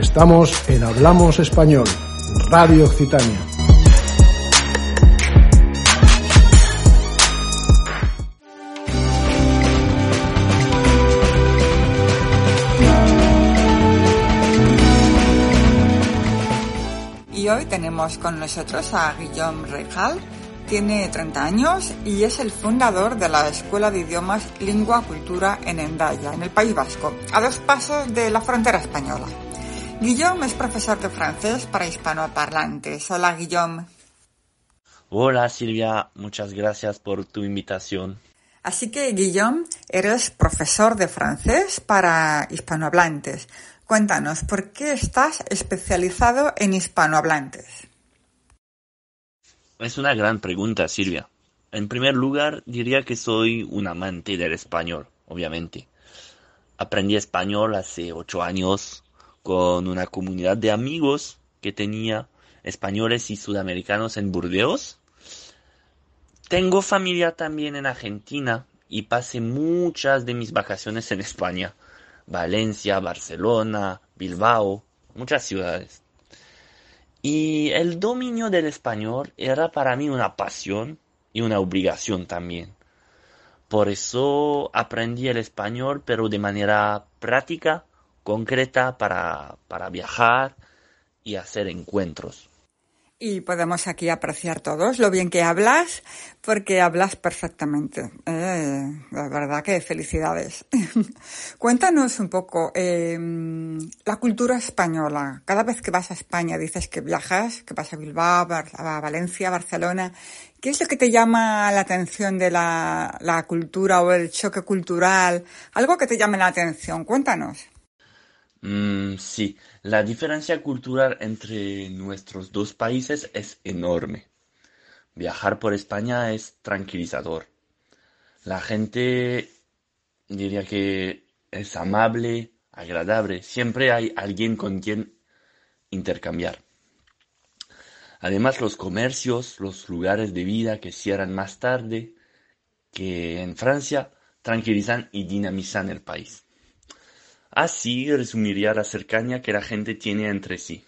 Estamos en Hablamos Español, Radio Occitania. Y hoy tenemos con nosotros a Guillaume Reijal. Tiene 30 años y es el fundador de la Escuela de Idiomas Lingua Cultura en Endaya, en el País Vasco, a dos pasos de la frontera española. Guillaume es profesor de francés para hispanoparlantes. Hola, Guillaume. Hola Silvia, muchas gracias por tu invitación. Así que, Guillaume, eres profesor de francés para hispanohablantes. Cuéntanos, ¿por qué estás especializado en hispanohablantes? Es una gran pregunta, Silvia. En primer lugar, diría que soy un amante del español, obviamente. Aprendí español hace ocho años con una comunidad de amigos que tenía españoles y sudamericanos en Burdeos. Tengo familia también en Argentina y pasé muchas de mis vacaciones en España. Valencia, Barcelona, Bilbao, muchas ciudades. Y el dominio del español era para mí una pasión y una obligación también. Por eso aprendí el español, pero de manera práctica, concreta, para, para viajar y hacer encuentros. Y podemos aquí apreciar todos lo bien que hablas, porque hablas perfectamente. Eh, la verdad que felicidades. Cuéntanos un poco eh, la cultura española. Cada vez que vas a España dices que viajas, que vas a Bilbao, a Valencia, Barcelona. ¿Qué es lo que te llama la atención de la, la cultura o el choque cultural? Algo que te llame la atención. Cuéntanos. Mm, sí, la diferencia cultural entre nuestros dos países es enorme. Viajar por España es tranquilizador. La gente diría que es amable, agradable. Siempre hay alguien con quien intercambiar. Además, los comercios, los lugares de vida que cierran más tarde que en Francia, tranquilizan y dinamizan el país. Así resumiría la cercanía que la gente tiene entre sí.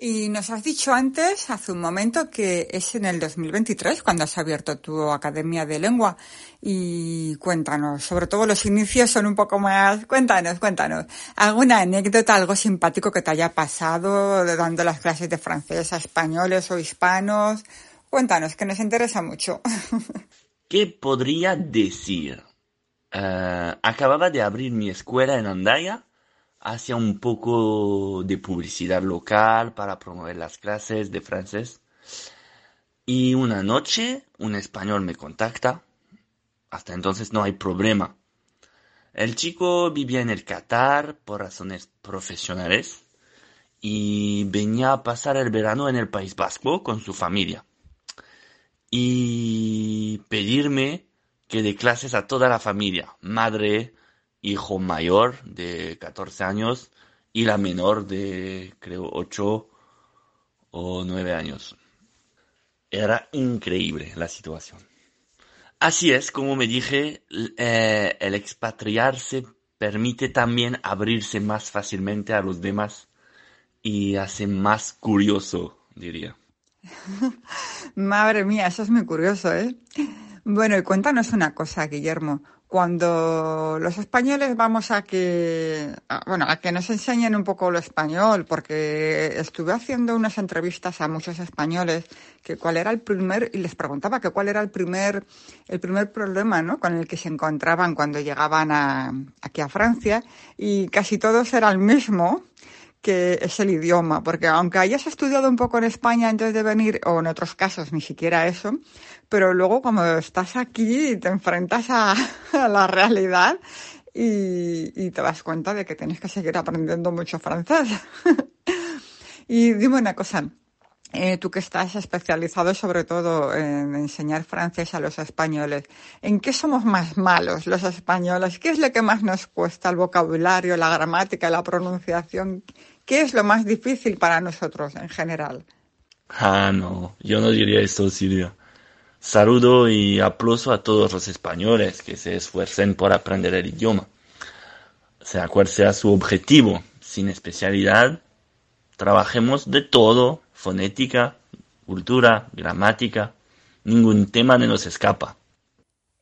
Y nos has dicho antes, hace un momento, que es en el 2023 cuando has abierto tu Academia de Lengua. Y cuéntanos, sobre todo los inicios son un poco más... Cuéntanos, cuéntanos. ¿Alguna anécdota, algo simpático que te haya pasado dando las clases de francés a españoles o hispanos? Cuéntanos, que nos interesa mucho. ¿Qué podría decir? Uh, acababa de abrir mi escuela en Andaya, hacía un poco de publicidad local para promover las clases de francés. Y una noche un español me contacta. Hasta entonces no hay problema. El chico vivía en el Qatar por razones profesionales y venía a pasar el verano en el País Vasco con su familia. Y pedirme que dé clases a toda la familia, madre, hijo mayor de 14 años y la menor de creo 8 o 9 años. Era increíble la situación. Así es, como me dije, eh, el expatriarse permite también abrirse más fácilmente a los demás y hace más curioso, diría. Madre mía, eso es muy curioso, ¿eh? Bueno, y cuéntanos una cosa, Guillermo. Cuando los españoles vamos a que, a, bueno, a que nos enseñen un poco lo español, porque estuve haciendo unas entrevistas a muchos españoles que cuál era el primer, y les preguntaba que cuál era el primer, el primer problema, ¿no? Con el que se encontraban cuando llegaban a, aquí a Francia, y casi todos era el mismo, que es el idioma, porque aunque hayas estudiado un poco en España antes de venir, o en otros casos ni siquiera eso, pero luego cuando estás aquí te enfrentas a, la realidad y, y, te das cuenta de que tienes que seguir aprendiendo mucho francés. y dime una cosa, eh, tú que estás especializado sobre todo en enseñar francés a los españoles, ¿en qué somos más malos los españoles? ¿Qué es lo que más nos cuesta? ¿El vocabulario, la gramática, la pronunciación? ¿Qué es lo más difícil para nosotros en general? Ah, no, yo no diría eso, Silvia. Saludo y aplauso a todos los españoles que se esfuercen por aprender el idioma. Sea cual sea su objetivo, sin especialidad, trabajemos de todo fonética, cultura, gramática, ningún tema nos escapa.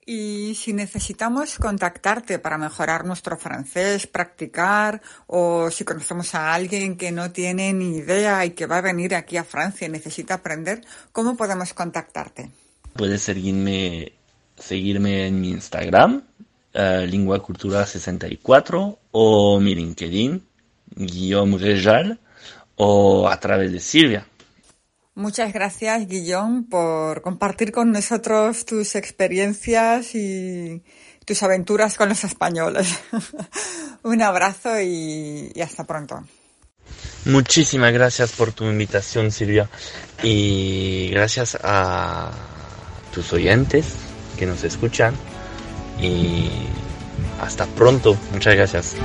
Y si necesitamos contactarte para mejorar nuestro francés, practicar, o si conocemos a alguien que no tiene ni idea y que va a venir aquí a Francia y necesita aprender, ¿cómo podemos contactarte? Puedes seguirme, seguirme en mi Instagram, uh, Lingua Cultura 64, o mi LinkedIn, Guillaume Rejal, o a través de Silvia. Muchas gracias, Guillón, por compartir con nosotros tus experiencias y tus aventuras con los españoles. Un abrazo y, y, hasta pronto. Muchísimas gracias por tu invitación, Silvia. Y gracias a tus oyentes que nos escuchan. Y hasta pronto. Muchas gracias.